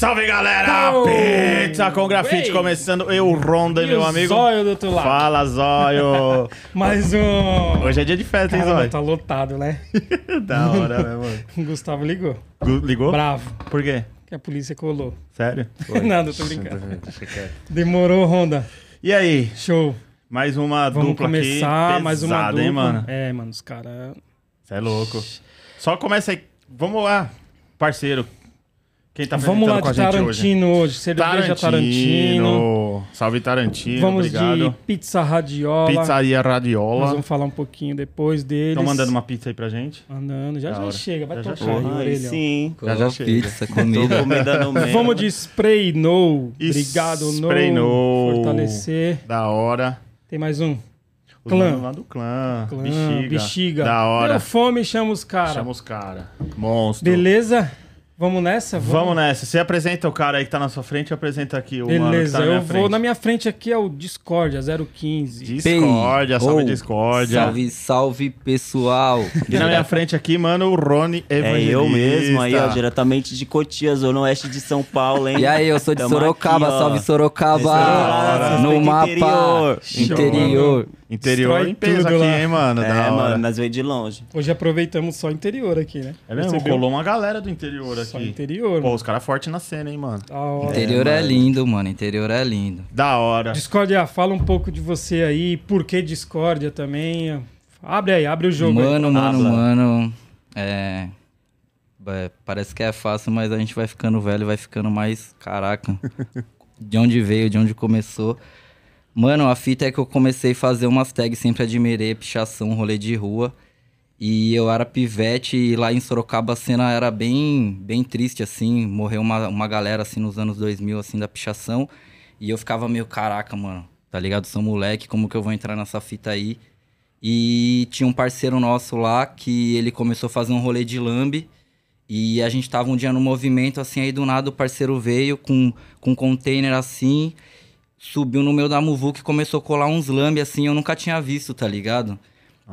Salve galera! Oh! Pizza com grafite Ei! começando. Eu, Ronda, E meu amigo. Zóio do outro lado. Fala, Zóio! Mais um. Hoje é dia de festa, hein, Caramba, Zóio? tá lotado, né? Da hora, né, mano? Gustavo ligou. Gu- Ligou? Bravo. Por quê? Que a polícia colou. Sério? Nada, tô brincando. Demorou, Honda. E aí? Show. Mais uma Vamos dupla começar aqui. mais uma dupla. hein, mano? É, mano, os caras. Você é louco. Só começa aí. Vamos lá, parceiro. Quem tá Vamos lá de gente hoje? Tarantino hoje. Cerveja Tarantino. Salve Tarantino, Vamos obrigado. de pizza radiola. Pizzaria Nós Radiola. vamos falar um pouquinho depois deles. Estão mandando uma pizza aí pra gente? Mandando. Já já chega. Vai Já já tocar. Ai, orelhão. sim. Já já chega. pizza, comida. comida no meio. Vamos de spray no. Obrigado, no. Spray no. Fortalecer. Da hora. Tem mais um. Os Clã. lá do clã. Clã, Bexiga. bexiga. Da hora. Deu fome, chama os caras. Chama os caras. Monstro. Beleza? Vamos nessa? Vamos nessa. Você apresenta o cara aí que tá na sua frente e apresenta aqui o mano que Beleza, tá na minha eu frente. vou. Na minha frente aqui é o Discordia 015. Discórdia, salve Oh, Discórdia. Salve, salve, pessoal. E na minha frente aqui, mano, o Rony É Evangelista. eu mesmo aí, ó, diretamente de Cotias, zona oeste de São Paulo, hein? E aí, eu sou de Tamo Sorocaba, aqui, salve Sorocaba. Sorocaba, no mapa interior. interior. Interior Destrói em peso tudo aqui, lá. hein, mano? É, da hora. mano, nós veio de longe. Hoje aproveitamos só interior aqui, né? É mesmo? Percebeu? Colou uma galera do interior Só aqui. interior. Pô, mano. os caras fortes na cena, hein, mano? Da hora. Interior é, mano. lindo, mano. Interior é lindo. Da hora. Discordia, fala um pouco de você aí. Por que Discordia também? Abre aí, abre o jogo. aí. Mano, mano, Habla. mano. É. é, Parece que é fácil, mas a gente vai ficando velho, vai ficando mais. Caraca. de onde veio, de onde começou. Mano, a fita é que eu comecei a fazer umas tags, sempre admirei, pichação, rolê de rua. E eu era pivete e lá em Sorocaba a cena era bem, bem triste, assim. Morreu uma, uma galera, assim, nos anos 2000, assim, da pichação. E eu ficava meio, caraca, mano, tá ligado? Sou moleque, como que eu vou entrar nessa fita aí? E tinha um parceiro nosso lá que ele começou a fazer um rolê de lambe. E a gente tava um dia no movimento, assim, aí do nada o parceiro veio com, com um container assim, subiu no meio da muvuca e começou a colar uns lambe assim, eu nunca tinha visto, tá ligado?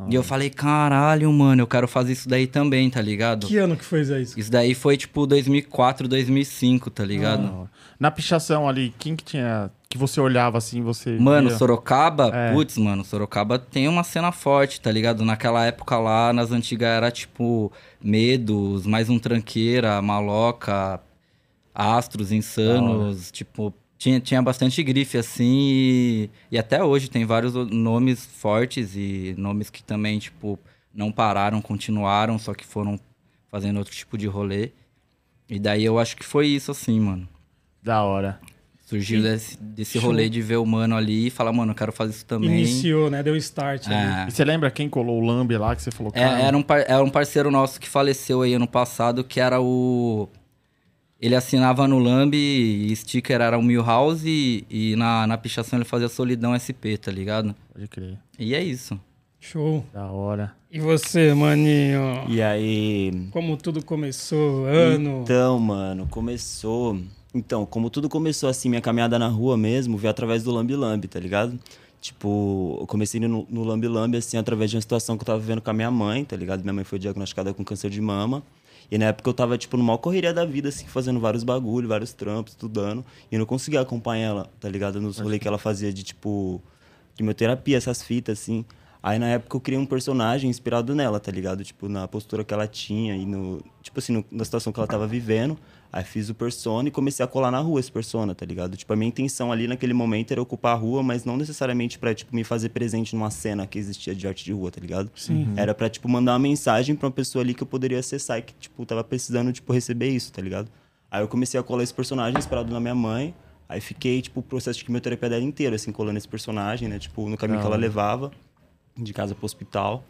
E eu falei, caralho, mano, eu quero fazer isso daí também, tá ligado? Que ano que foi isso? Isso daí foi tipo 2004, 2005, tá ligado? Na pichação ali, quem que tinha... Que você olhava assim, você Mano, via? Sorocaba, É. putz, mano, Sorocaba tem uma cena forte, tá ligado? Naquela época lá, nas antigas, era tipo Medos, mais um Tranqueira, Maloca, Astros, Insanos, tipo, tinha, tinha bastante grife assim e, e até hoje tem vários nomes fortes e nomes que também, tipo, não pararam, continuaram, só que foram fazendo outro tipo de rolê. E daí eu acho que foi isso assim, mano. Da hora. Surgiu desse, desse Show. rolê de ver o mano ali e falar, mano, eu quero fazer isso também. Iniciou, né? Deu start. ali. É. E você lembra quem colou o Lambe lá que você falou? É, era, um par- era um parceiro nosso que faleceu aí ano passado, que era o. Ele assinava no Lambi e sticker era o Milhouse e, e na, na pichação ele fazia Solidão SP, tá ligado? Pode crer. E é isso. Show. Da hora. E você, maninho? E aí. Como tudo começou? Ano? Então, mano, começou. Então, como tudo começou assim, minha caminhada na rua mesmo, veio através do Lambi Lambi, tá ligado? Tipo, eu comecei no, no Lambi Lambi, assim, através de uma situação que eu tava vivendo com a minha mãe, tá ligado? Minha mãe foi diagnosticada com câncer de mama. E na época eu tava, tipo, numa correria da vida, assim, fazendo vários bagulho, vários trampos, estudando. E eu não conseguia acompanhar ela, tá ligado? Nos rolês que ela fazia de, tipo, quimioterapia, essas fitas, assim. Aí na época eu criei um personagem inspirado nela, tá ligado? Tipo, na postura que ela tinha e no. Tipo assim, no- na situação que ela tava vivendo. Aí fiz o persona e comecei a colar na rua esse persona, tá ligado? Tipo, a minha intenção ali naquele momento era ocupar a rua, mas não necessariamente pra, tipo, me fazer presente numa cena que existia de arte de rua, tá ligado? Sim. Era pra, tipo, mandar uma mensagem pra uma pessoa ali que eu poderia acessar e que, tipo, tava precisando, tipo, receber isso, tá ligado? Aí eu comecei a colar esse personagem inspirado na minha mãe. Aí fiquei, tipo, o processo de quimioterapia dela inteiro, assim, colando esse personagem, né? Tipo, no caminho que ela levava, de casa pro hospital.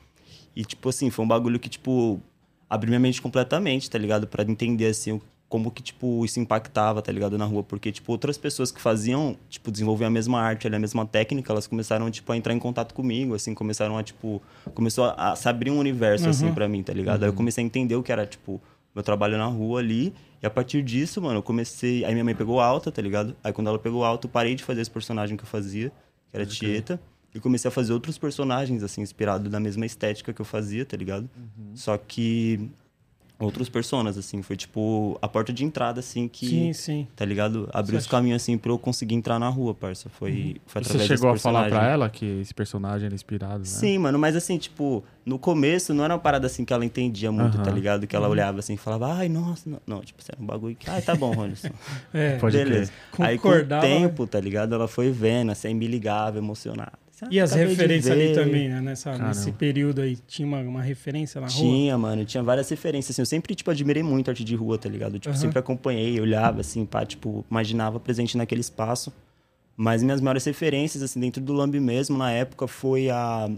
E, tipo, assim, foi um bagulho que, tipo, abriu minha mente completamente, tá ligado? Pra entender, assim, o- como que, tipo, isso impactava, tá ligado? Na rua. Porque, tipo, outras pessoas que faziam, tipo, desenvolviam a mesma arte, a mesma técnica, elas começaram, tipo, a entrar em contato comigo, assim, começaram a, tipo... Começou a, a se abrir um universo, assim, pra mim, tá ligado? Aí eu comecei a entender o que era, tipo, meu trabalho na rua ali. E a partir disso, mano, eu comecei... Aí minha mãe pegou alta, tá ligado? Aí quando ela pegou alta, eu parei de fazer esse personagem que eu fazia, que era Tieta. E comecei a fazer outros personagens, assim, inspirados na mesma estética que eu fazia, tá ligado? Só que outros personas, assim. Foi, tipo, a porta de entrada, assim, que... Sim, sim. Tá ligado? Abriu os caminhos, assim, pra eu conseguir entrar na rua, parça. Foi, Uhum. foi Você através chegou a falar pra ela que esse personagem era inspirado, né? Sim, mano, mas assim, tipo, no começo não era uma parada assim que ela entendia muito, Aham. tá ligado? Que ela Uhum. olhava assim e falava, ai, nossa, não, não tipo, era um bagulho que, ai, tá bom, Ronison. É. Pode Beleza. crer. Aí com o tempo, tá ligado? Ela foi vendo, assim, me ligava, emocionada. Assim, "Ah, E as referências ali ver." também, né? Nessa, Caramba. nesse período aí, tinha uma, uma referência na rua? Tinha, mano, tinha várias referências, assim, eu sempre, tipo, admirei muito a arte de rua, tá ligado? Tipo, Aham. sempre acompanhei, olhava, assim, pá, tipo, imaginava presente naquele espaço. Mas minhas maiores referências, assim, dentro do Lambi mesmo, na época, foi a,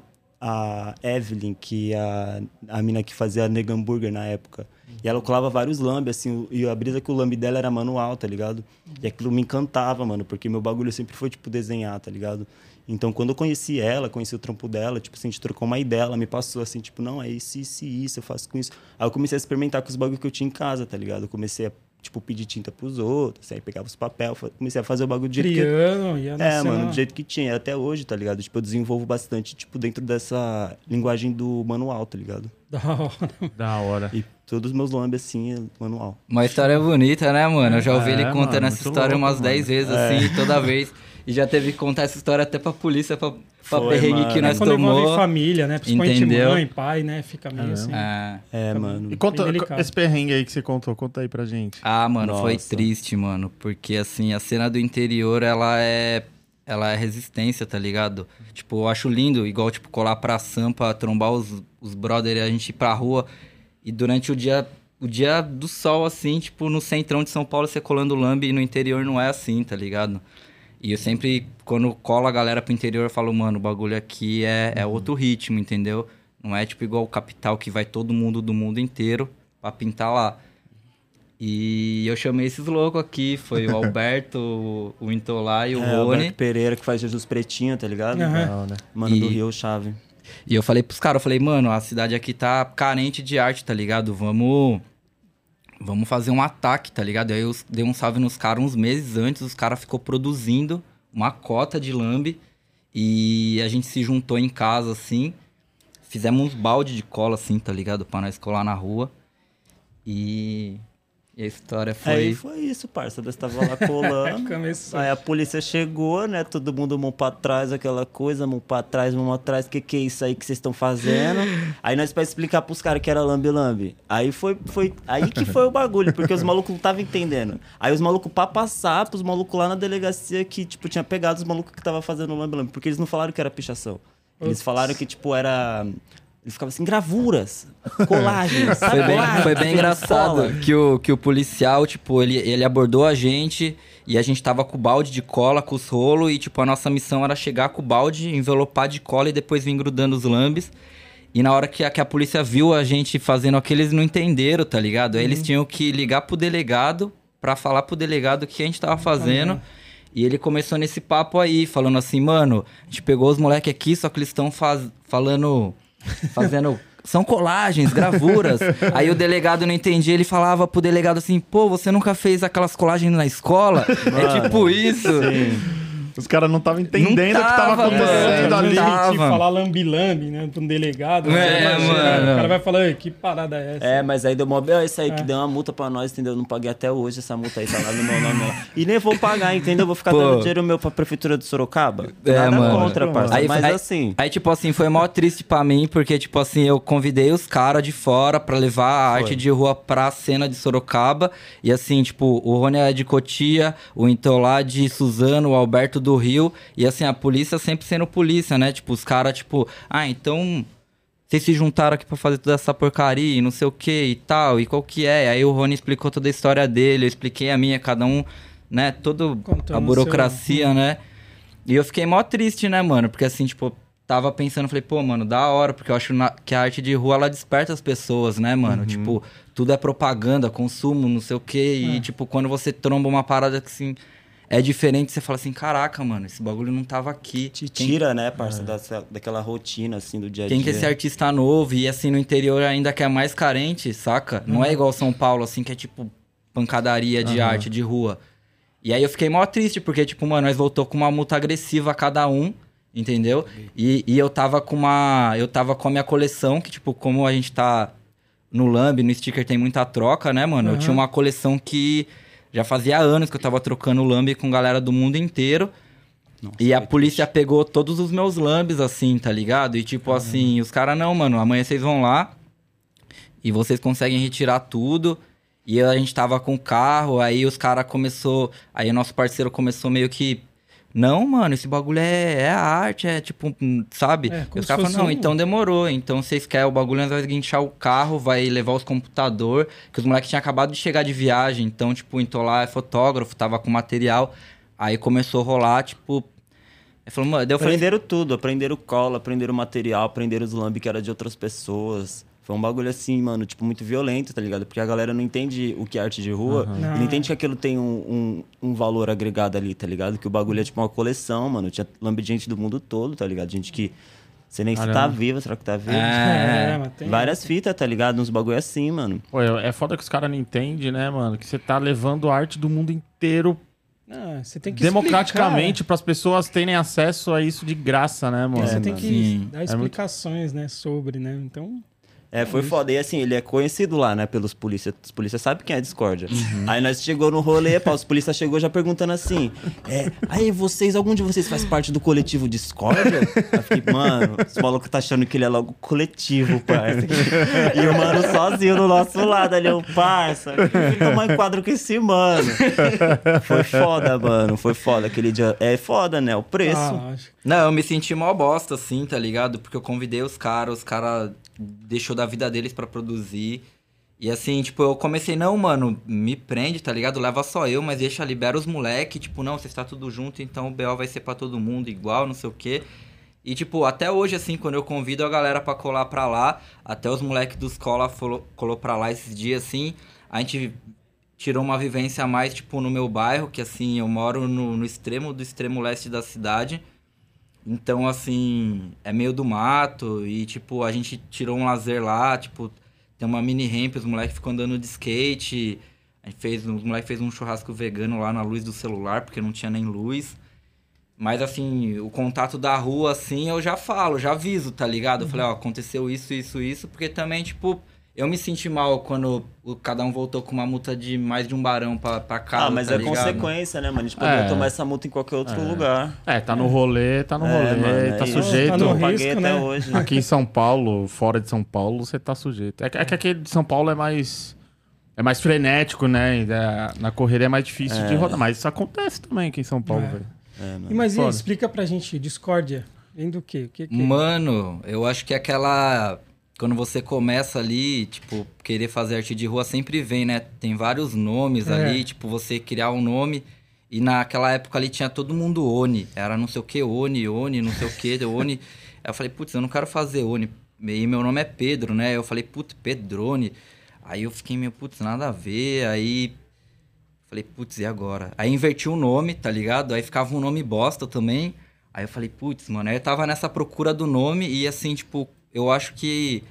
a Evelyn, que é a, a mina que fazia Nega Hambúrguer na época. E ela colava vários lambi, assim, e a brisa que o lambi dela era manual, tá ligado? E aquilo me encantava, mano, porque meu bagulho sempre foi, tipo, desenhar, tá ligado? Então, quando eu conheci ela, conheci o trampo dela, tipo, assim, a gente trocou uma ideia, ela me passou assim, tipo, não, é isso, isso e isso, eu faço com isso. Aí eu comecei a experimentar com os bagulhos que eu tinha em casa, tá ligado? Eu comecei a, tipo, pedir tinta pros outros, aí pegava os papel, comecei a fazer o bagulho do jeito que... Criando, ia É, mano, do jeito que tinha, até hoje, tá ligado? Tipo, eu desenvolvo bastante, tipo, dentro dessa linguagem do manual, tá ligado? Da hora. Da hora. E todos os meus lambes, assim, é manual. Uma história bonita, né, mano? Eu já ouvi É, ele contando mano, essa história louco, umas mano. 10 vezes, assim, toda vez. E já teve que contar essa história até pra polícia, pra, pra Foi, perrengue mano. que nós Quando envolve tomou. família, né? Principalmente Entendeu? mãe, pai, né? Fica meio É assim. É. É, mano. E conta, esse perrengue aí que você contou, conta aí pra gente. Ah, mano, foi Nossa. triste, mano. Porque, assim, a cena do interior, ela é. Ela é resistência, tá ligado? Tipo, eu acho lindo, igual, tipo, colar pra Sampa, trombar os, os brother e a gente ir pra rua. E durante o dia. O dia do sol, assim, tipo, no centrão de São Paulo, você colando lambe e no interior não é assim, tá ligado? E eu sempre, quando cola a galera pro interior, eu falo, mano, o bagulho aqui é, é outro ritmo, entendeu? Não é tipo igual o capital que vai todo mundo do mundo inteiro pra pintar lá. E eu chamei esses loucos aqui, foi o Alberto, o- Intolá e o É, o Rony. Alberto Pereira que faz Jesus Pretinho, tá ligado? Aham. Legal, né? Mano do E- Rio Chave. E eu falei pros caras, eu falei, mano, a cidade aqui tá carente de arte, tá ligado? Vamos. Vamos fazer um ataque, tá ligado? Aí eu dei um salve nos caras uns meses antes, os caras ficou produzindo uma cota de lambe e a gente se juntou em casa assim. Fizemos uns balde de cola assim, tá ligado? Pra nós colar na rua. E, e a história foi. Aí foi isso, parça. Nós tava lá colando. Aí a polícia chegou, né? Todo mundo mão pra trás, aquela coisa, mão pra trás, mão atrás. Que que é isso aí que vocês estão fazendo? aí nós pra explicar pros caras que era lambe-lambe. Aí foi, foi... Aí que foi o bagulho, porque os malucos não estavam entendendo. Aí os malucos pra passar pros malucos lá na delegacia que, tipo, tinha pegado os malucos que tava fazendo lambe-lambe. Porque eles não falaram que era pichação. Eles falaram que, tipo, era... Eles ficavam assim, gravuras, colagens, sabe? Foi bem, foi bem engraçado que o, que o policial, tipo, ele, ele abordou a gente e a gente tava com o balde de cola, com os rolos, e, tipo, a nossa missão era chegar com o balde, envelopar de cola e depois vir grudando os lambes. E na hora que a, que a polícia viu a gente fazendo aquilo, eles não entenderam, tá ligado? Aí eles tinham que ligar pro delegado pra falar pro delegado o que a gente tava fazendo. E ele começou nesse papo aí, falando assim, mano, a gente pegou os moleques aqui, só que eles estão faz... falando. Fazendo. São colagens, gravuras. aí o delegado não entendia, ele falava pro delegado assim, pô, você nunca fez aquelas colagens na escola? é tipo isso. Os caras não estavam entendendo o que tava tava, acontecendo mano. ali. Tava. falar lambi-lambi, né? Pra um delegado. É, né? mano. O cara vai falar, "Ei, que parada é essa? É, mas aí deu mó... É isso aí É. que deu uma multa pra nós, entendeu? Eu não paguei até hoje essa multa aí, tá lá no meu nome. lá. E nem vou pagar, entendeu? Vou ficar Pô. dando dinheiro meu pra prefeitura de Sorocaba. É, Nada mano. contra, parça. Aí- mas aí- assim... Aí, tipo assim, foi mó triste pra mim, porque, tipo assim, eu convidei os caras de fora pra levar a arte de rua pra cena de Sorocaba. E assim, tipo, o Rony é de Cotia, o Intolá de Suzano, o Alberto do Rio. E assim, a polícia sempre sendo polícia, né? Tipo, os caras, tipo, ah, então. Vocês se juntaram aqui pra fazer toda essa porcaria e não sei o que e tal, e qual que é? Aí o Rony explicou toda a história dele, eu expliquei a minha, cada um, né? Todo Contando a burocracia, né? E eu fiquei mó triste, né, mano? Porque assim, tipo, tava pensando, falei, pô, mano, da hora, porque eu acho na- que a arte de rua ela desperta as pessoas, né, mano? Tipo, tudo é propaganda, consumo, não sei o quê. E, tipo, quando você tromba uma parada que assim. É diferente, você fala assim, caraca, mano, esse bagulho não tava aqui. Te Quem- tira, né, parça, dessa- daquela rotina, assim, do dia a dia. quem que é esse artista novo e assim no interior ainda que é mais carente, saca? Não é igual São Paulo, assim, que é tipo pancadaria de arte de rua. E aí eu fiquei mó triste, porque, tipo, mano, nós voltou com uma multa agressiva a cada um, entendeu? E, e eu tava com uma. Eu tava com a minha coleção, que, tipo, como a gente tá no Lamb, no sticker tem muita troca, né, mano? Eu tinha uma coleção que já fazia anos que eu tava trocando Lamb com galera do mundo inteiro. e a polícia pegou todos os meus lambes, assim, tá ligado? E tipo assim, os caras, não, mano, amanhã vocês vão lá e vocês conseguem retirar tudo. E a gente tava com o carro, aí os caras começou. Aí o nosso parceiro começou meio que. Não, mano, esse bagulho é, é arte, é tipo, hum, sabe? É, e os caras falaram, não, um- então demorou. Então vocês querem o bagulho, nós vamos guinchar o carro, vai levar os computador, que os moleques tinham acabado de chegar de viagem, então, tipo, então lá é fotógrafo, tava com material. Aí começou a rolar, tipo. Falou, mano, eu falei, Aprenderam tudo, aprenderam cola, aprenderam material, aprenderam os lamb que era de outras pessoas. Foi um bagulho assim, mano, tipo, muito violento, tá ligado? Porque a galera não entende o que é arte de rua e Não. não entende que aquilo tem um, um, um valor agregado ali, tá ligado? Que o bagulho é tipo uma coleção, mano. Tinha lamb de gente do mundo todo, tá ligado? Gente que. Você nem se tá viva, será que tá vivo? É. É, mas tem- Várias fitas, tá ligado? Uns bagulho assim, mano. Pô, é é foda que os caras não entendem, né, mano? Que você tá levando a arte do mundo inteiro Ah, você tem que democraticamente para as pessoas terem acesso a isso de graça, né, mano? explicar. Você tem mano. que Sim. dar muito- explicações, né, sobre, né? Então, É, foi foda. E assim, ele é conhecido lá, né, pelos polícias. Os polícias sabem quem é Discordia. Uhum. Aí nós chegou no rolê, pá, os polícias chegou já perguntando assim: é, aí vocês, algum de vocês faz parte do coletivo Discordia? Eu fiquei, mano, os malucos tá achando que ele é logo coletivo, parça. E o mano sozinho do nosso lado ali, o parça. Tomar enquadro com esse mano. Foi foda, mano. Foi foda aquele dia. É foda, né? O preço. ah, acho Não, eu me senti mó bosta, assim, tá ligado? Porque eu convidei os caras, os caras deixou da vida deles pra produzir. E assim, tipo, eu comecei, não, mano, me prende, tá ligado? Leva só eu, mas deixa, libera os moleque, tipo, não, vocês tá tudo junto, então o BO vai ser pra todo mundo igual, não sei o quê. E, tipo, até hoje, assim, quando eu convido a galera pra colar pra lá, até os moleques dos cola colou pra lá esses dias, assim, a gente tirou uma vivência a mais, tipo, no meu bairro, que, assim, eu moro no, no extremo do extremo leste da cidade. Então, assim, é meio do mato e, tipo, a gente tirou um lazer lá, tipo, tem uma mini ramp, os moleques ficam andando de skate. A gente fez, os moleques fez um churrasco vegano lá na luz do celular, porque não tinha nem luz. Mas, assim, o contato da rua, assim, eu já falo, já aviso, tá ligado? Eu falei, ó, aconteceu isso, isso, isso, porque também, tipo, eu me senti mal quando o, cada um voltou com uma multa de mais de um barão pra, pra casa, ah, mas tá é ligado? consequência, né, mano? A gente poderia É. tomar essa multa em qualquer outro lugar. É, tá no rolê, tá no É, rolê, mano, tá é sujeito. Tá no Eu risco, paguei até né? hoje. Aqui em São Paulo, fora de São Paulo, você tá sujeito. É, que- é que aquele de São Paulo é mais. É mais frenético, né? E, é, na correria é mais difícil de rodar. Mas isso acontece também aqui em São Paulo, É. velho. É. E, mas e explica pra gente, discórdia, vem do quê? O que, que... Mano, eu acho que aquela. Quando você começa ali, tipo, querer fazer arte de rua sempre vem, né? Tem vários nomes É. ali, tipo, você criar um nome. E naquela época ali tinha todo mundo Oni. Era não sei o que, Oni, Oni, não sei o que, Oni. Aí eu falei, putz, eu não quero fazer Oni. E meu nome é Pedro, né? Eu falei, putz, Pedrone. Aí eu fiquei meio, putz, nada a ver. Aí Falei, putz, e agora? Aí inverti o nome, tá ligado? Aí ficava um nome bosta também. Aí eu falei, putz, mano. Aí eu tava nessa procura do nome e assim, tipo, eu acho que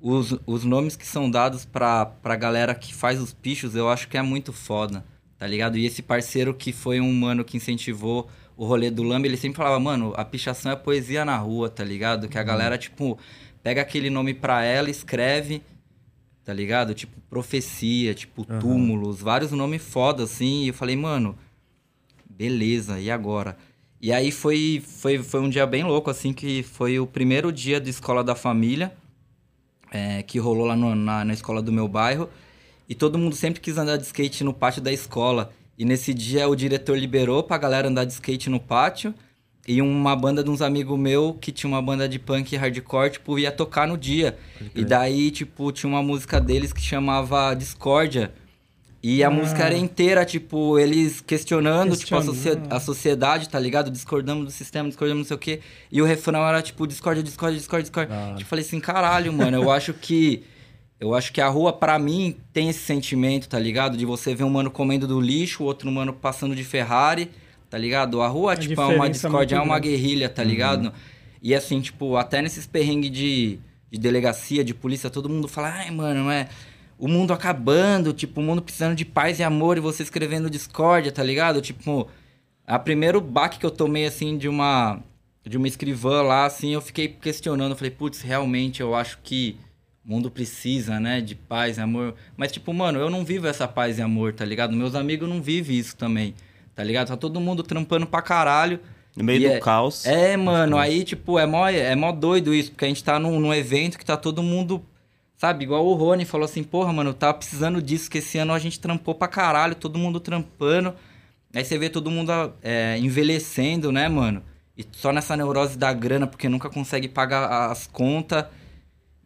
os, os nomes que são dados pra, pra galera que faz os pichos, eu acho que é muito foda, tá ligado? E esse parceiro que foi um mano que incentivou o rolê do Lamb, ele sempre falava, mano, a pichação é poesia na rua, tá ligado? Que a galera, tipo, pega aquele nome pra ela, escreve tá ligado? Tipo, profecia, tipo, túmulos, vários nomes foda, assim. E eu falei, mano, beleza, e agora? E aí foi, foi, foi um dia bem louco, assim, que foi o primeiro dia de escola da família, é, que rolou lá no- na, na escola do meu bairro. E todo mundo sempre quis andar de skate no pátio da escola. E nesse dia o diretor liberou pra galera andar de skate no pátio. E uma banda de uns amigos meus, que tinha uma banda de punk hardcore, tipo, ia tocar no dia. E daí, tipo, tinha uma música deles que chamava Discordia. E a Ah. música era inteira, tipo, eles questionando, tipo, a, Questionando. a sociedade, tá ligado? Discordamos do sistema, discordamos não sei o quê. E o refrão era, tipo, discórdia, discórdia, discórdia, discórdia. Tipo, falei assim, caralho, mano, eu acho que... Eu acho que a rua, pra mim, tem esse sentimento, tá ligado? De você ver um mano comendo do lixo, o outro mano passando de Ferrari, tá ligado? A rua, A tipo, é uma é discórdia, é uma guerrilha, tá ligado? E assim, tipo, até nesses perrengues de, de delegacia, de polícia, todo mundo fala, ai, mano, é o mundo acabando, tipo, o mundo precisando de paz e amor e você escrevendo discórdia, tá ligado? Tipo, a primeiro baque que eu tomei, assim, de uma de uma escrivã lá, assim, eu fiquei questionando, eu falei, putz, realmente eu acho que mundo precisa, né? De paz e amor. Mas, tipo, mano, eu não vivo essa paz e amor, tá ligado? Meus amigos não vivem isso também, tá ligado? Tá todo mundo trampando pra caralho. No meio do é- caos. É, mano, aí, tipo, é mó, é mó doido isso, porque a gente tá num, num evento que tá todo mundo, sabe, igual o Rony falou assim, porra, mano, eu tava precisando disso, que esse ano a gente trampou pra caralho, todo mundo trampando. Aí você vê todo mundo é, envelhecendo, né, mano? E só nessa neurose da grana, porque nunca consegue pagar as contas.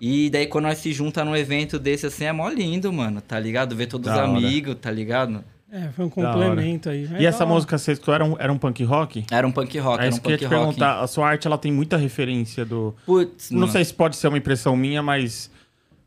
E daí quando nós se junta num evento desse assim, é mó lindo, mano, tá ligado? Ver todos os Da hora. amigos, tá ligado? É, foi um complemento aí. É E essa hora. música sexto era um, era um punk rock? Era um punk rock, é era isso um que eu ia te rock. perguntar. A sua arte ela tem muita referência do. Putz, Não mano. sei se pode ser uma impressão minha, mas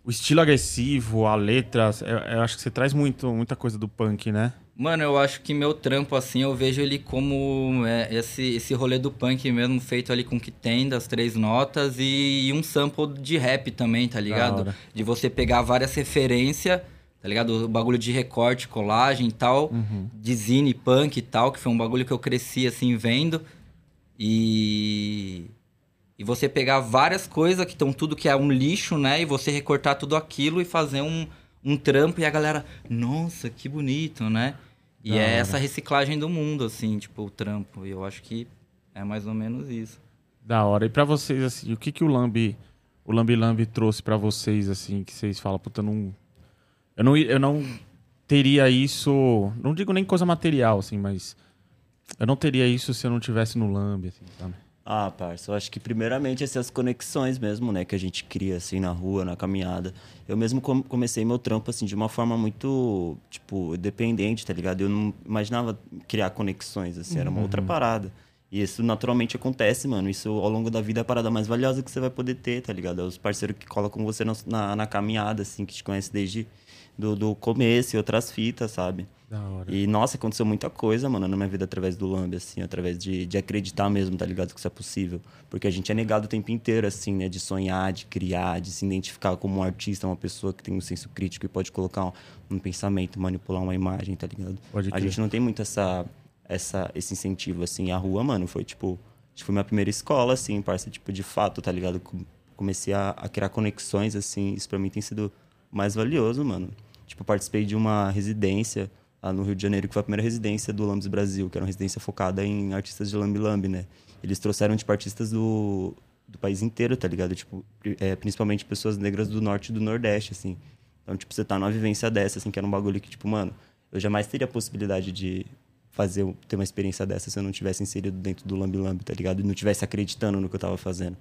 o estilo agressivo, a letra, eu, eu acho que você traz muito, muita coisa do punk, né? Mano, eu acho que meu trampo, assim, eu vejo ele como é, esse, esse rolê do punk mesmo, feito ali com o que tem, das três notas, e, e um sample de rap também, tá ligado? De você pegar várias referências, tá ligado? O bagulho de recorte, colagem e tal, Uhum. de zine punk e tal, que foi um bagulho que eu cresci, assim, vendo. E... E você pegar várias coisas que estão tudo que é um lixo, né? E você recortar tudo aquilo e fazer um, um trampo e a galera, nossa, que bonito, né? E é essa reciclagem do mundo, assim, tipo, o trampo. E eu acho que é mais ou menos isso. Da hora. E pra vocês, assim, o que que o Lambi, o Lambi Lambi trouxe pra vocês, assim, que vocês falam, puta, não... Eu não, eu não teria isso, não digo nem coisa material, assim, mas eu não teria isso se eu não tivesse no Lambi, assim, sabe? Ah, parça, eu acho que primeiramente essas conexões mesmo, né, que a gente cria assim na rua, na caminhada. Eu mesmo com- comecei meu trampo assim de uma forma muito, tipo, dependente, tá ligado? Eu não imaginava criar conexões assim, era uma outra parada. E isso naturalmente acontece, mano. Isso ao longo da vida é a parada mais valiosa que você vai poder ter, tá ligado? É os parceiros que colocam você na, na, na caminhada, assim, que te conhecem desde do, do começo e outras fitas, sabe? E, nossa, aconteceu muita coisa, mano, na minha vida através do Lamb, assim, através de, de acreditar mesmo, tá ligado? Que isso é possível. Porque a gente é negado o tempo inteiro, assim, né? De sonhar, de criar, de se identificar como um artista, uma pessoa que tem um senso crítico e pode colocar um, um pensamento, manipular uma imagem, tá ligado? Pode a gente não tem muito essa, essa, esse incentivo, assim. A rua, mano, foi tipo. Foi minha primeira escola, assim, parça, tipo, de fato, tá ligado? Com- Comecei a, a criar conexões, assim. Isso pra mim tem sido mais valioso, mano. Tipo, participei de uma residência lá no Rio de Janeiro, que foi a primeira residência do Lambis Brasil, que era uma residência focada em artistas de Lambi Lambi, né? Eles trouxeram, tipo, artistas do, do país inteiro, tá ligado? Tipo, é, principalmente pessoas negras do norte e do nordeste, assim. Então, tipo, você tá numa vivência dessa, assim, que era um bagulho que, tipo, mano, eu jamais teria a possibilidade de fazer, ter uma experiência dessa se eu não tivesse inserido dentro do Lambi Lambi, tá ligado? E não tivesse acreditando no que eu tava fazendo.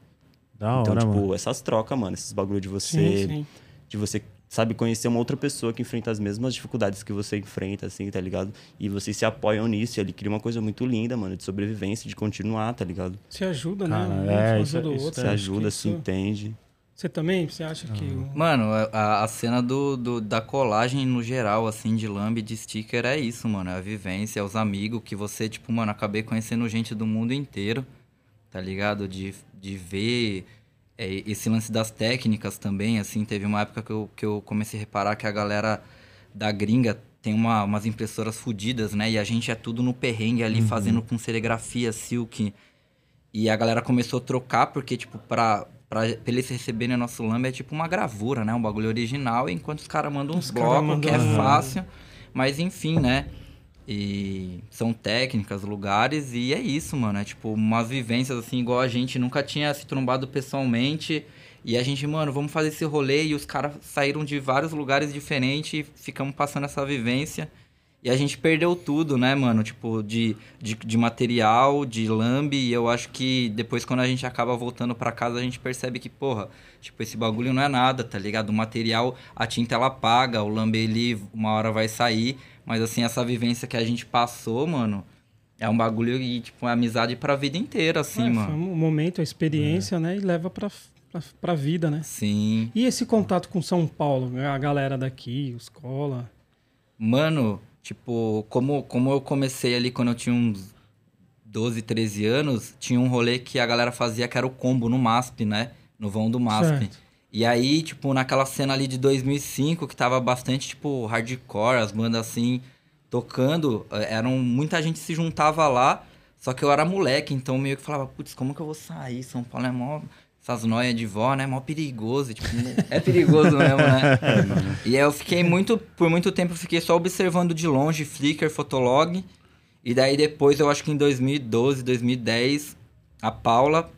Da então, hora, tipo, mano. essas trocas, mano, esses bagulho de você Sim, sim. de você, sabe, conhecer uma outra pessoa que enfrenta as mesmas dificuldades que você enfrenta, assim, tá ligado? E vocês se apoiam nisso e ali cria uma coisa muito linda, mano, de sobrevivência, de continuar, tá ligado? Se ajuda, Cara, né? Um é, ajuda isso- o isso outro. Se acho ajuda, que se isso- entende. Você também? Você acha que. o- Mano, a, a cena do, do- da colagem no geral, assim, de lambe, de sticker, é isso, mano. É a vivência, é os amigos que você, tipo, mano, acabei conhecendo gente do mundo inteiro, tá ligado? De, de ver é, esse lance das técnicas também, assim. Teve uma época que eu, que eu comecei a reparar que a galera da gringa tem uma, umas impressoras fodidas, né? E a gente é tudo no perrengue ali, fazendo com serigrafia, silk. E a galera começou a trocar, porque, tipo, pra, pra, pra eles receberem nosso lambe é tipo uma gravura, né? Um bagulho original, enquanto os caras mandam uns Os blocos, mandam- que é fácil. Mas enfim, né? E são técnicas, lugares, e é isso, mano. É tipo umas vivências assim, igual a gente nunca tinha se trombado pessoalmente. E a gente, mano, vamos fazer esse rolê. E os caras saíram de vários lugares diferentes e ficamos passando essa vivência. E a gente perdeu tudo, né, mano? Tipo, de, de, de material, de lambe. E eu acho que depois, quando a gente acaba voltando pra casa, a gente percebe que, porra, tipo, esse bagulho não é nada, tá ligado? O material, a tinta ela paga, o lambe ele uma hora vai sair. Mas assim, essa vivência que a gente passou, mano, é um bagulho e, tipo, é amizade pra vida inteira, assim, É, mano. Foi um momento, a experiência, né? E leva pra, pra, pra vida, né? Sim. E esse contato com São Paulo, a galera daqui, os cola. Mano, tipo, como, como eu comecei ali quando eu tinha uns 12, 13 anos, tinha um rolê que a galera fazia que era o combo no MASP, né? No vão do MASP. Certo. E aí, tipo, naquela cena ali de 2005, que tava bastante, tipo, hardcore, as bandas assim, tocando, eh, eram, muita gente se juntava lá, só que eu era moleque, então meio que falava, putz, como que eu vou sair? São Paulo é mó essas noias de vó, né? Mó perigoso. Tipo, é perigoso mesmo, né? E aí eu fiquei muito, por muito tempo, eu fiquei só observando de longe Flickr, Fotolog. E daí depois, eu acho que em 2012, 2010, a Paula,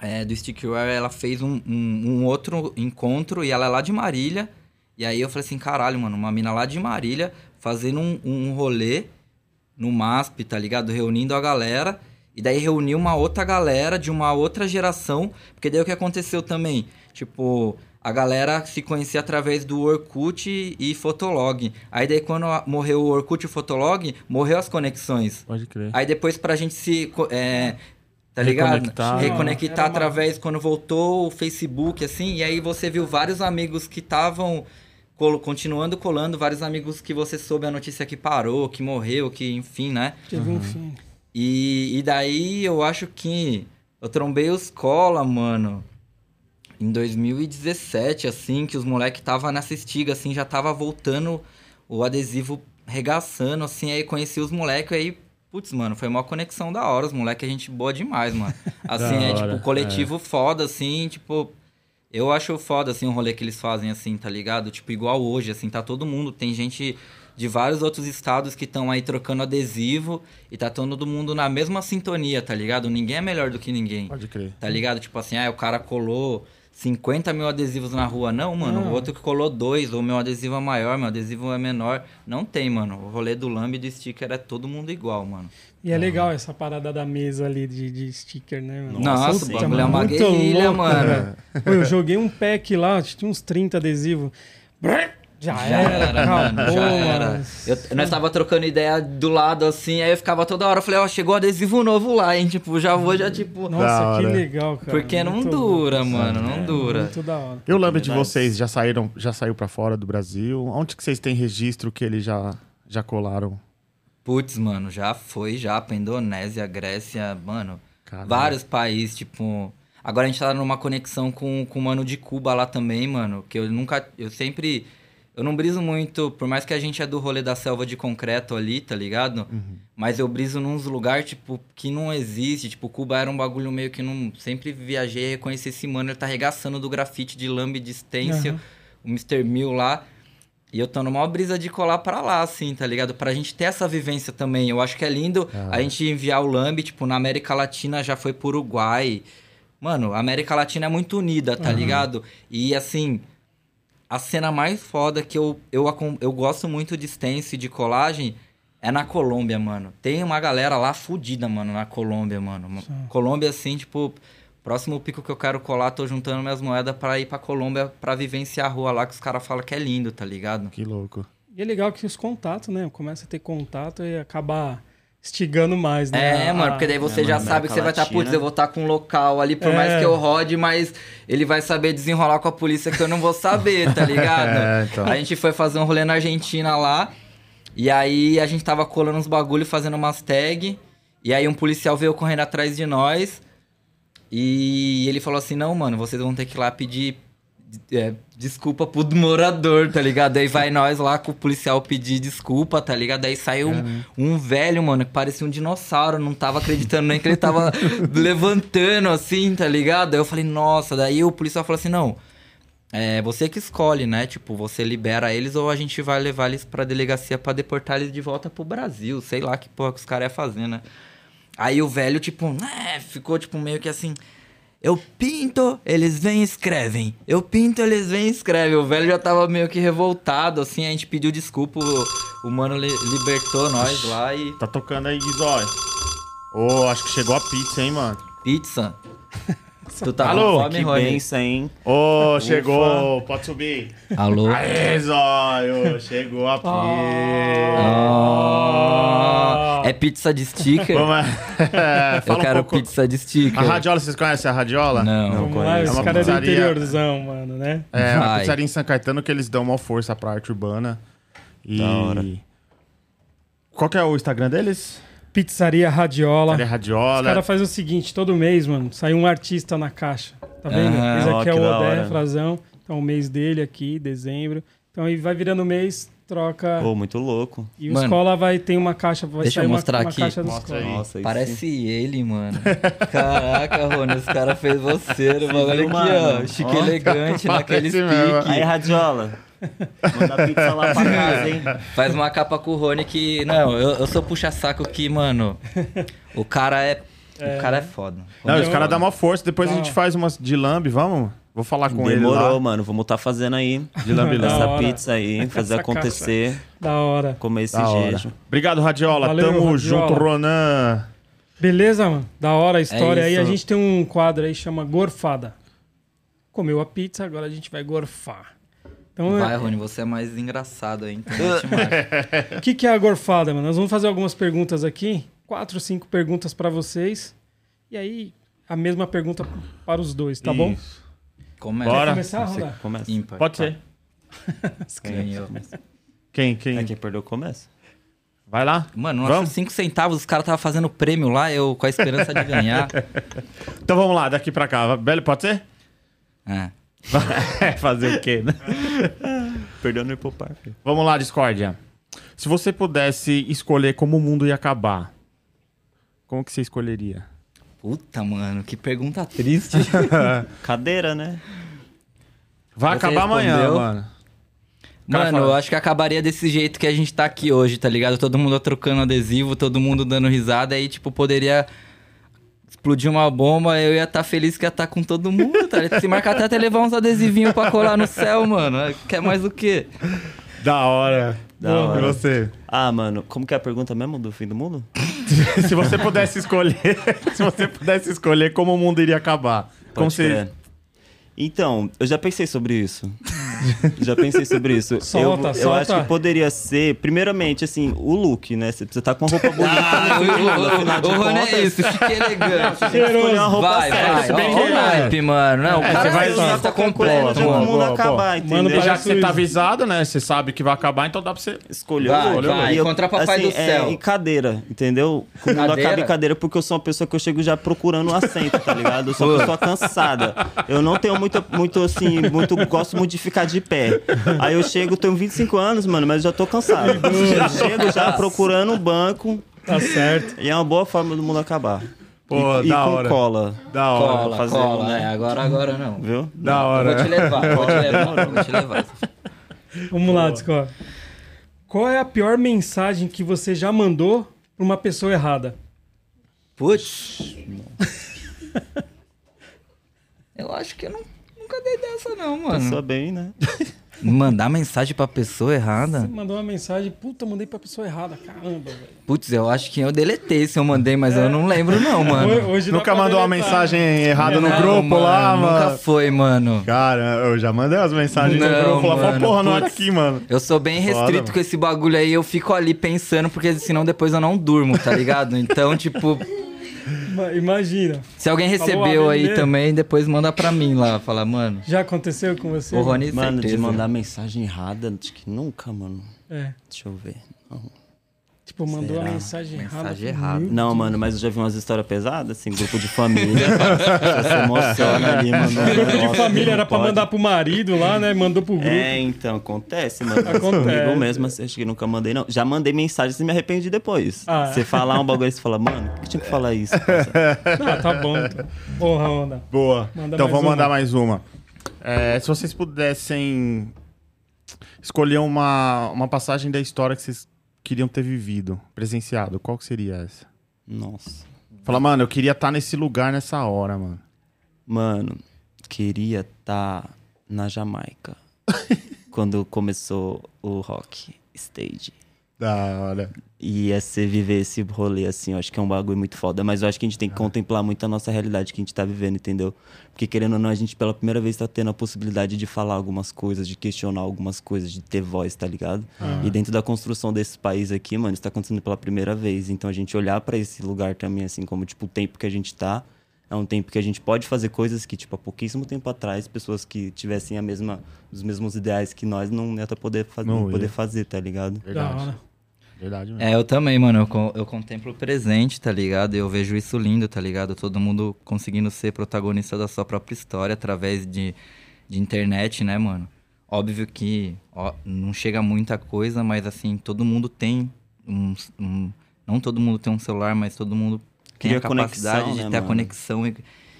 é, do Stickware, ela fez um, um, um outro encontro e ela é lá de Marília. E aí eu falei assim, caralho, mano, uma mina lá de Marília fazendo um, um rolê no MASP, tá ligado? Reunindo a galera. E daí reuniu uma outra galera de uma outra geração. Porque daí o que aconteceu também? Tipo, a galera se conhecia através do Orkut e Fotolog. Aí daí quando morreu o Orkut e o Fotolog, morreu as conexões. Pode crer. Aí depois pra gente se. É, tá ligado? Reconectar. Reconectar Era uma- através quando voltou o Facebook, assim. E aí você viu vários amigos que estavam continuando colando, vários amigos que você soube a notícia que parou, que morreu, que enfim, né? Teve um fim. E, e daí eu acho que eu trombei os cola, mano. Em 2017, assim, que os moleques tava nessa estiga, assim, já tava voltando o adesivo regaçando, assim, aí conheci os moleques, aí, putz, mano, foi uma conexão da hora, os moleques, a gente boa demais, mano. Assim, é hora, tipo, coletivo foda, assim, tipo, eu acho foda, assim, o rolê que eles fazem, assim, tá ligado? Tipo, igual hoje, assim, tá todo mundo, tem gente de vários outros estados que estão aí trocando adesivo e tá todo mundo na mesma sintonia, tá ligado? Ninguém é melhor do que ninguém. Pode crer. Tá ligado? Tipo assim, ah, o cara colou 50 mil adesivos na rua. Não, mano. Não. O outro que colou dois, ou meu adesivo é maior, meu adesivo é menor. Não tem, mano. O rolê do lambe e do sticker é todo mundo igual, mano. E é legal essa parada da mesa ali de, de sticker, né, mano? Nossa, sim. o bagulho é uma Muito guerrilha, louco, mano. velho. Pô, eu joguei um pack lá, tinha uns 30 adesivos. Já, Já era, era, mano, já era. Eu, nós tava trocando ideia do lado assim, aí eu ficava toda hora, eu falei, ó, chegou adesivo novo lá, hein? Tipo, já vou, já tipo. Nossa, que legal, cara. Porque não dura, louco. mano, não É, dura. Muito da hora. E o lambe de vocês já saíram, já saiu pra fora do Brasil? Onde que vocês têm registro que eles já, já colaram? Putz, mano, já foi já pra Indonésia, Grécia, mano. Caralho. Vários países, tipo. Agora a gente tá numa conexão com, com o mano de Cuba lá também, mano. Que eu nunca. Eu sempre. Eu não briso muito, por mais que a gente é do rolê da selva de concreto ali, tá ligado? Mas eu briso nos lugares, tipo, que não existe. Tipo, Cuba era um bagulho meio que não. Sempre viajei e reconheci esse mano, ele tá arregaçando do grafite de lambe de stencil, Aham. o Mr. Mill lá. E eu tô numa brisa de colar pra lá, assim, tá ligado? Pra gente ter essa vivência também. Eu acho que é lindo a gente enviar o Lambi, tipo, na América Latina já foi pro Uruguai. Mano, a América Latina é muito unida, tá ligado? E assim, a cena mais foda que eu, eu, acom- eu gosto muito de stencil e de colagem é na Colômbia, mano. Tem uma galera lá fudida, mano, na Colômbia, mano. Colômbia, assim, tipo, próximo pico que eu quero colar, tô juntando minhas moedas pra ir pra Colômbia pra vivenciar a rua lá que os caras falam que é lindo, tá ligado? Que louco. E é legal que os contatos, né? Começa a ter contato e acaba instigando mais, né? É, mano, porque daí você É, já mano, sabe que você vai estar, América putz, eu vou estar com um local ali, por É. mais que eu rode, mas ele vai saber desenrolar com a polícia que eu não vou saber, tá ligado? É, então. A gente foi fazer um rolê na Argentina lá, e aí a gente tava colando uns bagulho, fazendo umas tag, e aí um policial veio correndo atrás de nós, e ele falou assim, não, mano, vocês vão ter que ir lá pedir é, desculpa pro morador, tá ligado? Aí vai nós lá com o policial pedir desculpa, tá ligado? Aí saiu um, um velho, mano, que parecia um dinossauro, não tava acreditando nem que ele tava levantando assim, tá ligado? Aí eu falei, nossa, daí o policial falou assim, não. É você que escolhe, né? Tipo, você libera eles ou a gente vai levar eles pra delegacia pra deportar eles de volta pro Brasil. Sei lá que porra que os caras iam fazer, né? Aí o velho, tipo, né, ficou tipo meio que assim. Eu pinto, eles vêm e escrevem. Eu pinto, eles vêm e escrevem. O velho já tava meio que revoltado, assim. A gente pediu desculpa. O, o mano li- libertou nós lá e. Tá tocando aí, Guizói. Ô, acho que chegou a pizza, hein, mano? Pizza. tu tá Alô, com fome, Que Rony? benção, hein? Ô, chegou. Pode subir. Alô? Aê, Zóio. Chegou a pizza. Ah, é pizza de sticker? Vamos... Eu Fala um quero pouco. pizza de sticker. A Radiola, vocês conhecem a Radiola? Não. Não. É os uma caras do pizzaria- interiorzão, mano, né? É, uma Vai. pizzaria em São Caetano que eles dão uma força pra arte urbana. E... Da hora. Qual que é o Instagram deles? Pizzaria Radiola. Pizzaria Os Radiola. caras fazem o seguinte, todo mês, mano, sai um artista na caixa. Tá vendo? Aham. Esse Ó, aqui é que o da Odé. Frazão. Então, o mês dele aqui, dezembro. Então, aí vai virando mês, troca. Pô, muito louco. E o Mano, escola vai ter uma caixa, vai deixa eu sair uma, mostrar uma aqui. caixa do Mostra escola. aí. Nossa, Parece sim. ele, mano. Caraca, Rony, esse cara fez você. O bagulho viu, aqui, mano? ó. Chique Ó, elegante, naquele parece pique. Aí, Radiola. Manda pizza lá pra casa, hein? Faz uma capa com o Rony que. Não, eu, eu sou puxa-saco que, mano. O cara é. O cara é foda. Não, os caras dão uma força, depois a Não. gente faz umas de lambe, vamos? Vou falar com ele Demorou, mano. Vamos estar fazendo aí. De lambe. Essa pizza aí, fazer Essa acontecer. Da hora. Comer esse queijo. Obrigado, Radiola. Valeu, Tamo Radiola. junto, Ronan. Beleza, mano? Da hora a história. É aí a gente tem um quadro aí que chama Gorfada. Comeu a pizza, agora a gente vai gorfar. Então, Vai, Rony, você é mais engraçado aí, então o que, que é a gorfada, mano? Nós vamos fazer algumas perguntas aqui. Quatro, cinco perguntas pra vocês. E aí, a mesma pergunta para os dois, tá bom? Isso. Começa. Bora. Começar, Você Rondar? começa. Ímpar. Pode ser. Ganhou. Quem? Quem? É, quem perdeu começa. Vai lá? Mano, 5 centavos, os caras estavam fazendo prêmio lá, eu com a esperança de ganhar. Então vamos lá, daqui pra cá. Belo, pode ser? É. Fazer o quê, né? Perdeu no hipopar. Vamos lá, Discordia. Se você pudesse escolher como o mundo ia acabar, como que você escolheria? Puta, mano, que pergunta triste. Cadeira, né? Vai Você acabar amanhã, respondeu? mano. cara Mano, fala- eu acho que acabaria desse jeito que a gente tá aqui hoje, tá ligado? Todo mundo trocando adesivo, todo mundo dando risada, aí, tipo, poderia explodir uma bomba, eu ia estar feliz que ia estar com todo mundo, tá? Se marcar até, até levar uns adesivinhos pra colar no céu, mano. Quer mais o quê? Da hora. Da E hora. você? Ah, mano, como que é a pergunta mesmo do fim do mundo? se você pudesse escolher, se você pudesse escolher como o mundo iria acabar, como Pode você crer. Então, eu já pensei sobre isso. já pensei sobre isso. Solta, eu, eu solta. acho que poderia ser, primeiramente, assim, o look, né? Você precisa estar com uma roupa bonita. Ah, mundo, afinal de o, o, o Rony é isso, fique elegante. Escolher uma roupa Vai, certa. vai, ó que o naipe, mano. Não, o É, você vai vai usar tá completo, no dia do boa, mundo acabar, boa. entendeu? Mano, já que você tá avisado, né? Você sabe que vai acabar, então dá pra você. Escolheu Vai, o look. vai, E eu, encontrar papai do é, céu. E cadeira, entendeu? O Cadeira? acaba em cadeira porque eu sou uma pessoa que eu chego já procurando um assento, tá ligado? Eu sou uma pessoa cansada. Eu não tenho muito, muito assim, muito, gosto muito de ficar de pé. Aí eu chego, tenho 25 anos, mano, mas já tô cansado. Eu chego já procurando um banco Tá certo. e é uma boa forma do mundo acabar. Pô, e, e da com hora. cola, Da hora. Cola, fazer, cola, né? agora, agora não. viu? Da Eu hora. Vou te levar, vou te levar, vou te levar. Vamos lá, Discord. Qual é a pior mensagem que você já mandou pra uma pessoa errada? Putz. Eu acho que eu não- nunca dei dessa não, mano. Pessoa bem, né? Mandar mensagem pra pessoa Você errada? mandou uma mensagem, puta, mandei pra pessoa errada. Caramba, velho. Putz, eu acho que eu deletei se eu mandei, mas eu não lembro não, Hoje- mano. Hoje Nunca mandou uma mensagem errada no Errado, grupo lá, Nunca mano? foi, mano. Cara, eu já mandei as mensagens no Não, grupo lá. Falei, mano, porra, não putz. aqui, mano. Eu sou bem Foda, restrito mano. com esse bagulho aí, eu fico ali pensando, porque senão depois eu não durmo, tá ligado? Então, tipo, Imagina. se alguém recebeu aí também, depois manda pra mim lá, fala, mano. Já aconteceu com você? O Rony, Mano, de certeza. mandar mensagem errada, acho que nunca, mano. É. Deixa eu ver. Não. Tipo, mandou Será? uma mensagem errada. Mensagem errada. Não, mano, mas eu já vi umas histórias pesadas, assim, grupo de família. Você se emociona ali, mano. Grupo de família era pra mandar pro marido lá, né? Mandou pro grupo. É, então, acontece, mano. Acontece. Comigo mesmo, assim, acho que nunca mandei, não. Já mandei mensagem e me arrependi depois. Ah, é? Você falar um bagulho aí, você fala, mano, por que tinha que falar isso? Ah, tá bom. Então. Porra, onda. Boa. Manda então mais vamos uma. mandar mais uma. É, se vocês pudessem escolher uma, uma passagem da história que vocês queriam ter vivido, presenciado, qual que seria essa? Nossa. Fala, mano, eu queria estar nesse lugar nessa hora, mano. Mano, queria estar na Jamaica. quando começou o rock stage. Da hora. E é ser viver esse rolê, assim, eu acho que é um bagulho muito foda. Mas eu acho que a gente tem que contemplar muito a nossa realidade que a gente tá vivendo, entendeu? Porque querendo ou não, a gente pela primeira vez tá tendo a possibilidade de falar algumas coisas, de questionar algumas coisas, de ter voz, tá ligado? E dentro da construção desse país aqui, mano, isso tá acontecendo pela primeira vez. Então a gente olhar pra esse lugar também, assim, como, tipo, o tempo que a gente tá. É um tempo que a gente pode fazer coisas que, tipo, há pouquíssimo tempo atrás, pessoas que tivessem a mesma, os mesmos ideais que nós não ia tá poder, fa Não não ia. poder fazer, tá ligado? Da Verdade. Verdade mesmo. É, eu também, mano. Eu, eu contemplo o presente, tá ligado? Eu vejo isso lindo, tá ligado? Todo mundo conseguindo ser protagonista da sua própria história através de, de internet, né, mano? Óbvio que ó, não chega muita coisa, mas assim, todo mundo tem um, um- Não todo mundo tem um celular, mas todo mundo tem Cria a capacidade conexão, de né, ter a mano? conexão e,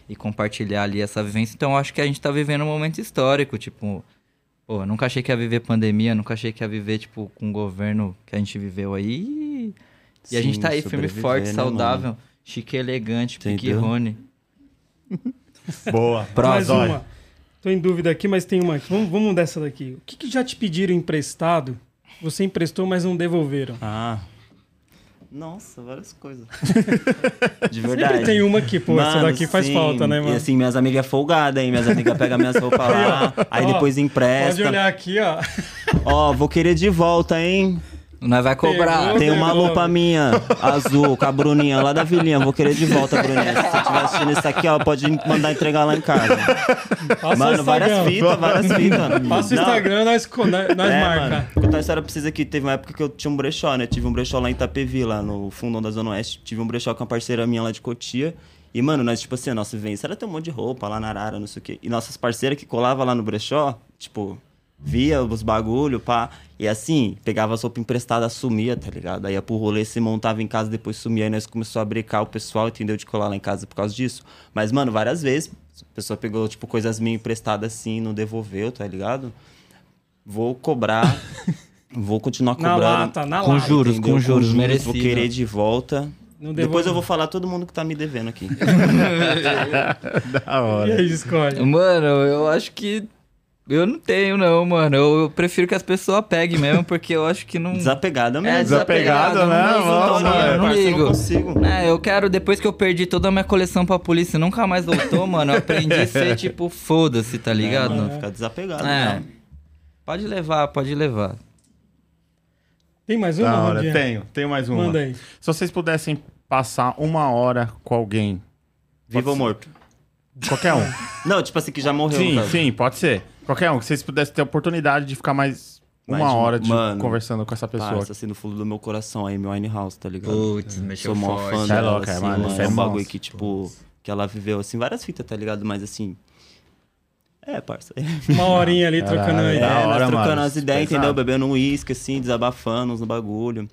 e compartilhar ali essa vivência. Então, eu acho que a gente tá vivendo um momento histórico, tipo... Pô, eu nunca achei que ia viver pandemia, nunca achei que ia viver, tipo, com o governo que a gente viveu aí. E a gente Sim, tá aí firme forte, né, saudável, chique e elegante, pique? Rony. Boa. Mais uma. Tô em dúvida aqui, mas tem uma aqui. Vamos, vamos dessa daqui. O que, que já te pediram emprestado? Você emprestou, mas não devolveram. Ah. Nossa, várias coisas. De Sempre verdade. tem uma aqui, pô. essa Mano, daqui faz sim. falta, né, mano? E assim, minhas amigas é folgada, hein? Minhas amigas pegam minhas roupas lá, aí Ó, depois Pode empresta. olhar aqui, ó. Ó, vou querer de volta, hein? Nós vai cobrar. Pegou. Tem uma lupa minha, azul, com a Bruninha lá da Vilinha. Vou querer de volta, Bruninha. Se você estiver assistindo isso aqui, ó, pode mandar entregar lá em casa. Passa o Mano, várias Instagram. fitas, várias fitas. Passa o Instagram, nós, nós, nós é, marca. mano. Contar uma história pra vocês aqui. Teve uma época que eu tinha um brechó, né? Tive um brechó lá em Itapevi, lá no fundão da Zona Oeste. Tive um brechó com uma parceira minha lá de Cotia. E, mano, nós, tipo assim, a nossa vivência era ter um monte de roupa lá na Arara, não sei o quê. E nossas parceiras que colavam lá no brechó, tipo, via os bagulho, pá. E assim, pegava as roupas emprestadas, sumia, tá ligado? Aí ia pro rolê, se montava em casa, depois sumia. Aí nós começou a brecar o pessoal, entendeu? De colar lá em casa por causa disso. Mas, mano, várias vezes, a pessoa pegou, tipo, coisas minhas emprestadas assim, não devolveu, tá ligado? Vou cobrar. vou continuar Na cobrando. lata, na Com lata. juros, entendeu? com juros, Vou merecido. querer de volta. Não Depois eu vou falar todo mundo que tá me devendo aqui. Da E hora. aí, escolhe. Mano, eu acho que. Eu não tenho, não, mano. Eu, eu prefiro que as pessoas peguem mesmo, porque eu acho que não. Desapegada mesmo. É, Desapegado, desapegado, né? não Nossa, não, é. eu não ligo. não consigo. É, eu quero, depois que eu perdi toda a minha coleção pra polícia e nunca mais voltou, mano, eu aprendi a ser tipo, foda-se, tá É, ligado? mano, ficar desapegado. É. né? Pode levar, pode levar. Tem mais uma, Da hora. Tenho, tenho mais uma. Manda aí. Se vocês pudessem passar uma hora com alguém, Vivo ou morto? qualquer um. Não, tipo assim, que já morreu. sim, sim, pode ser. Qualquer um. Que vocês pudessem ter a oportunidade de ficar mais uma Mais de- hora de Mano, conversando com essa pessoa. Parça, assim, no fundo do meu coração, aí, meu Winehouse, tá ligado? Putz, mexeu Sou mó forte. fã é dela, é, assim, mano, mano. cê é É um bagulho que, tipo, que ela viveu, assim, várias fitas, tá ligado? Mas, assim... É, parça. Uma horinha ali Caralho, trocando é aí. É, da hora, nós trocando mano. as ideias, Pesado. entendeu? Bebendo um uísque, assim, desabafando uns no bagulho.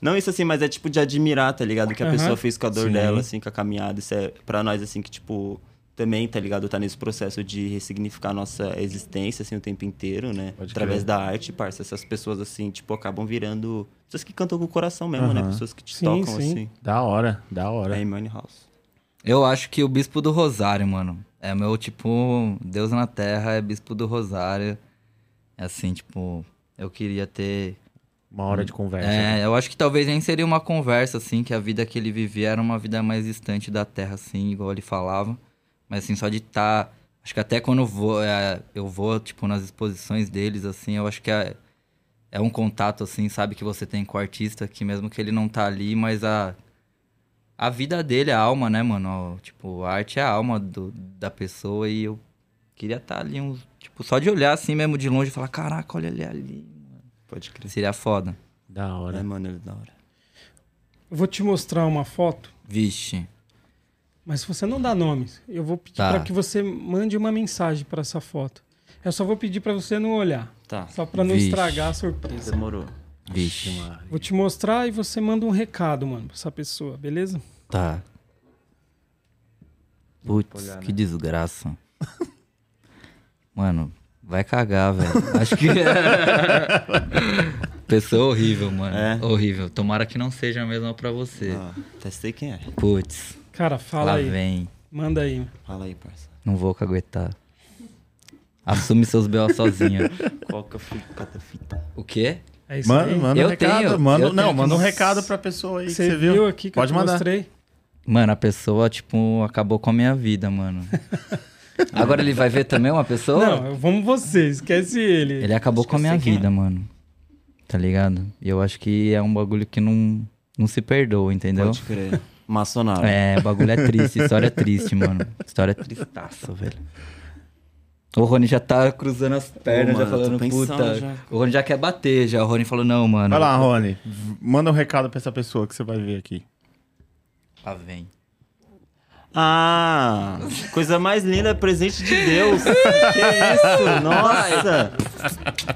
Não isso assim, mas é tipo de admirar, tá ligado? O que a Aham. pessoa fez com a dor Sim. dela, assim, com a caminhada. Isso é pra nós, assim, que, tipo, também, tá ligado? Tá nesse processo de ressignificar a nossa existência, assim, o tempo inteiro, né? Pode Através crer. da arte, parça. Essas pessoas, assim, tipo, acabam virando pessoas que cantam com o coração mesmo, né? Aham. Pessoas que te Sim, tocam, sim. assim. Da hora, da hora. É Money House. Eu acho que o Bispo do Rosário, mano. É meu, tipo, Deus na Terra é Bispo do Rosário. É assim, tipo, eu queria ter. Uma hora de conversa. É, eu acho que talvez nem seria uma conversa, assim, que a vida que ele vivia era uma vida mais distante da Terra, assim, igual ele falava. Mas, assim, só de estar. Acho que até quando eu vou, é, eu vou, tipo, nas exposições deles, assim, eu acho que é, é um contato, assim, sabe, que você tem com o artista, que mesmo que ele não tá ali, mas a. A vida dele é a alma, né, mano? Tipo, a arte é a alma do, da pessoa e eu queria estar ali, uns, tipo, só de olhar assim mesmo de longe e falar: caraca, olha ele ali. Pode crer. Seria foda. Da hora. É, mano, ele é da hora. Vou te mostrar uma foto, Vixe. Mas você não dá nomes. Eu vou pedir Tá. para que você mande uma mensagem para essa foto. Eu só vou pedir para você não olhar, Tá, só para não Vixe. estragar a surpresa. demorou. Vixe. Vou te mostrar e você manda um recado, mano, pra essa pessoa, beleza? Tá. Putz, que desgraça. Mano, vai cagar, velho. Acho que. Pessoa horrível, mano. É? Horrível. Tomara que não seja a mesma pra você. Ah, até sei quem é. Putz, Cara, fala lá aí. vem. Manda aí. Fala aí, parça. Não vou caguetar. Assume seus B.O. sozinho. Qual que é a fita? Cada fita? O quê? É isso Manda, aí. manda um Eu recado. tenho, manda, eu não, tenho manda um recado pra pessoa aí que Você viu viu. aqui que Pode eu mandar. mostrei? Mano, a pessoa, tipo, acabou com a minha vida, mano. Agora ele vai ver também uma pessoa? Não, vamos você, esquece ele. Ele acabou Acho com a eu minha quem é. vida, mano. Tá ligado? E eu acho que é um bagulho que não, não se perdoa, entendeu? Pode crer. Maçonário. É, o bagulho é triste, história é triste, mano. História é tristaça, velho. O Rony já tá cruzando as pernas, Ô, já mano, tô falando, pensando puta. já. O Rony já quer bater, já. O Rony falou, não, mano. Vai lá, Rony. Manda um recado pra essa pessoa que você vai ver aqui. Lá vem. Ah, coisa mais linda, presente de Deus. que isso? Nossa.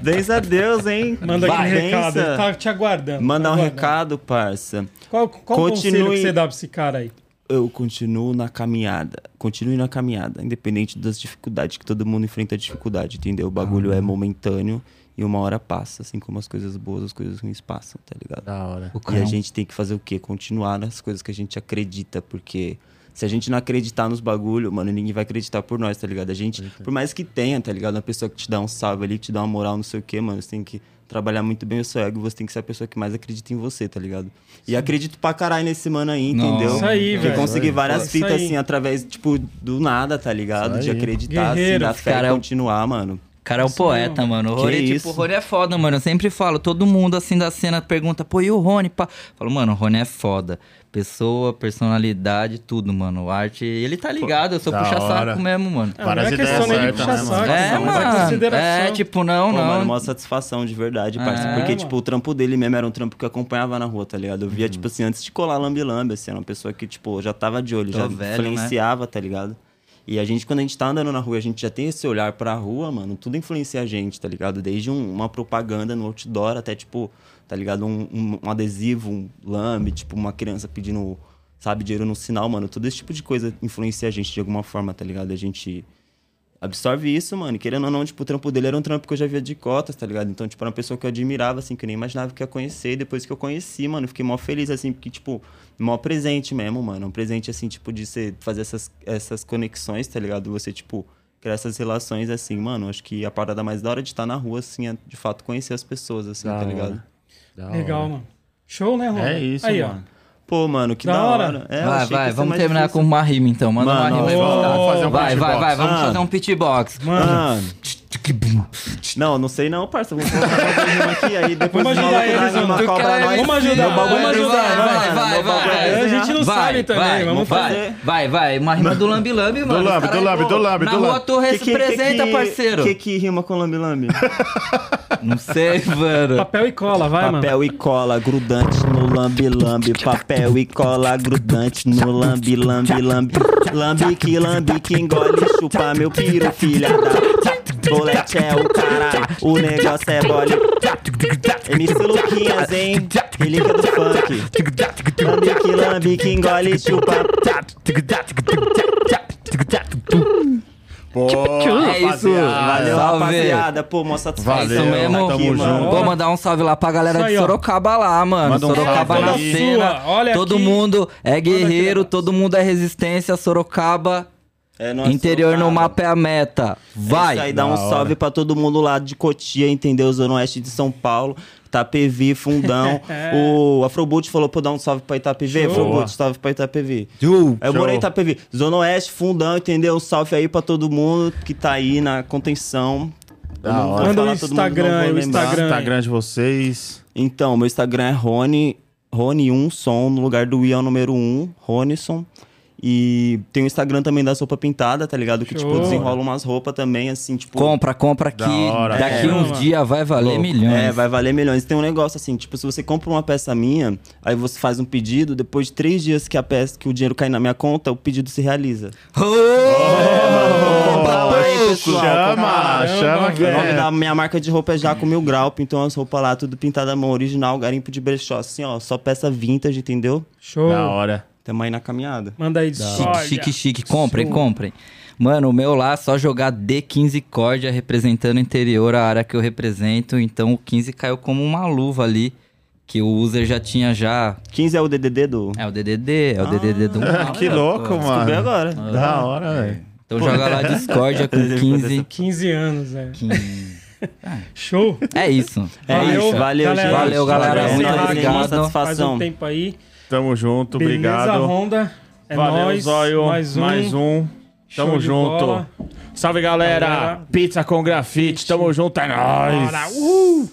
Benza a Deus, hein? Manda aqui um recado. Ele tá te aguardando. Mandar tá um aguardando. recado, parça. Qual, qual conselho Continue- que você dá pra esse cara aí? Eu continuo na caminhada. Continue na caminhada, independente das dificuldades, que todo mundo enfrenta dificuldade, entendeu? O bagulho é momentâneo e uma hora passa, assim como as coisas boas, as coisas ruins passam, tá ligado? Da hora. O E a gente tem que fazer o quê? Continuar nas coisas que a gente acredita, porque se a gente não acreditar nos bagulho, mano, ninguém vai acreditar por nós, tá ligado? A gente, por mais que tenha, tá ligado? Uma pessoa que te dá um salve ali, que te dá uma moral, não sei o quê, mano, você tem que trabalhar muito bem o seu ego, você tem que ser a pessoa que mais acredita em você, tá ligado? E acredito pra caralho nesse mano aí, entendeu? Isso aí, Que velho. consegui Isso várias fitas, assim, através, tipo, do nada, tá ligado? De acreditar, assim, Guerreiro. da fé Cara, eu- continuar, mano. O cara é um poeta, mano. O Que Rony, tipo, isso? o Rony é foda, mano. Eu sempre falo, todo mundo assim da cena pergunta, pô, e o Rony? Pá? Falo, mano, o Rony é foda. Pessoa, personalidade, tudo, mano. Arte, ele tá ligado, eu sou puxa-saco mesmo, mano. É, Várias não é questão nem de certas, puxar né, saco, mano? É, mano. consideração. É, tipo, não, Pô, não. mano, uma satisfação de verdade. É, Porque, mano. tipo, o trampo dele mesmo era um trampo que eu acompanhava na rua, tá ligado? Eu via, tipo assim, antes de colar Lambi Lambi, assim, era uma pessoa que, tipo, já tava de olho, Tô já velho, né? influenciava, tá ligado? E a gente, quando a gente tá andando na rua, a gente já tem esse olhar pra rua, mano, tudo influencia a gente, tá ligado? Desde um- uma propaganda no outdoor até, tipo, tá ligado? Um, um- um adesivo, um lambe, tipo, uma criança pedindo, sabe, dinheiro no sinal, mano. Todo esse tipo de coisa influencia a gente de alguma forma, tá ligado? A gente absorve isso, mano. E querendo ou não, tipo, o trampo dele era um trampo que eu já via de cotas, tá ligado? Então, tipo, era uma pessoa que eu admirava, assim, que eu nem imaginava que ia conhecer. E depois que eu conheci, mano, fiquei mó feliz, assim, porque, tipo, mó presente mesmo, mano. Um presente, assim, tipo, de você fazer essas, essas conexões, tá ligado? Você, tipo, criar essas relações, assim, mano. Acho que a parada mais da hora de estar na rua, assim, é, de fato, conhecer as pessoas, assim, Da tá hora. ligado? Da Legal, hora. mano. Show, né, Rony? É isso, aí, mano. Pô, mano, que Da da, hora. hora. É, vai, vai, vamos terminar difícil. com uma rima então. Manda Mano, uma rima aí, ó, vamos fazer um Vai, vai, vai, vamos fazer um pitbox. Mano, Mano. Não, não sei não, parça. Vamos colocar uma rima aqui, aí depois Vamos os ajudar eles, mano. cobra nós. Vamos ajudar, Meu bagulho vamos é ajudar, vai, mano. vai, é vai. A gente não sabe também, vai, vamos fazer. Vai, vai, uma rima do Lambi Lambi, mano. Os Lambi, do Lambi, do Lambi, Na do rua Lambi. tu representa, parceiro. O que, que rima com lambi lambi? Não sei, mano. papel e cola, vai, mano. Papel e cola grudante no lambi lambi. Papel e cola grudante no lambi lambi lambi. Lambi que lambi que engole chupa meu piro, filha da. Bolete é o caralho, o negócio é bole. MC Luquinhas, hein? Relíquia do funk. Lambi que lambi que engole chupa. Pô, É isso. Valeu, Salve. rapaziada. Pô, mó satisfação. Valeu, Isso mesmo. tamo aqui, mano. Vou mandar um salve lá pra galera aí, de. Sorocaba lá, mano. Manda um Sorocaba na cena. Olha todo aqui. mundo é guerreiro, todo mundo é resistência. Sorocaba, É interior no mapa é a meta. Vai. É isso aí, dá um hora. salve pra todo mundo lá de Cotia, entendeu? Zona Oeste de São Paulo. Itapevi, Fundão. o Afroboot falou pra dar um salve pra Itapevi. Show. Afroboot, salve pra Itapevi. Aí eu morei em Show. Itapevi. Zona Oeste, Fundão, entendeu? Um salve aí pra todo mundo que tá aí na contenção. Manda o mundo, Instagram aí, o. Instagram. Instagram de vocês. Então, meu Instagram é Rony, Rony1 som, no lugar do I é o número 1, Ronison. E tem o Instagram também da sopa pintada, tá ligado? Que, tipo, Show. eu desenrolo umas roupas também, assim, tipo... Compra, compra aqui. Da hora. Daqui É. uns dias vai valer milhões. É, vai valer milhões. Tem um negócio assim, tipo, se você compra uma peça minha, aí você faz um pedido, depois de três dias que a peça, que o dinheiro cai na minha conta, o pedido se realiza. Ô, Compra lá, hein, pessoal. Chama, Compra lá. chama que O nome é. da minha marca de roupa é Jaco Mil Grau, então as roupas lá, tudo pintada à mão, original, garimpo de brechó, assim, ó, só peça vintage, entendeu? Show. Da hora. Tamo aí na caminhada. Manda aí. Chique, Olha. chique, chique. Comprem, Show. comprem. Mano, o meu lá, só jogar D15 Cordia representando o interior, a área que eu represento. Então o 15 caiu como uma luva ali. Que o user já tinha já. 15 é o DDD do... É o DDD, é o DDD do mal. que louco, mano. Descobri agora. Da hora, velho. Então joga lá Discordia com 15. 15 anos, é. 15. Show. É isso. É Valeu, isso, valeu, galera. gente. Valeu, galera. É Muito obrigado. Uma Faz satisfação. um tempo aí. Tamo junto, Beleza, obrigado. Honda. É Valeu, nóis. Zóio. Mais um. Mais um. Tamo junto. Salve, galera. Galera. Pizza com grafite. Tamo junto, é nóis. Bora. Uhul.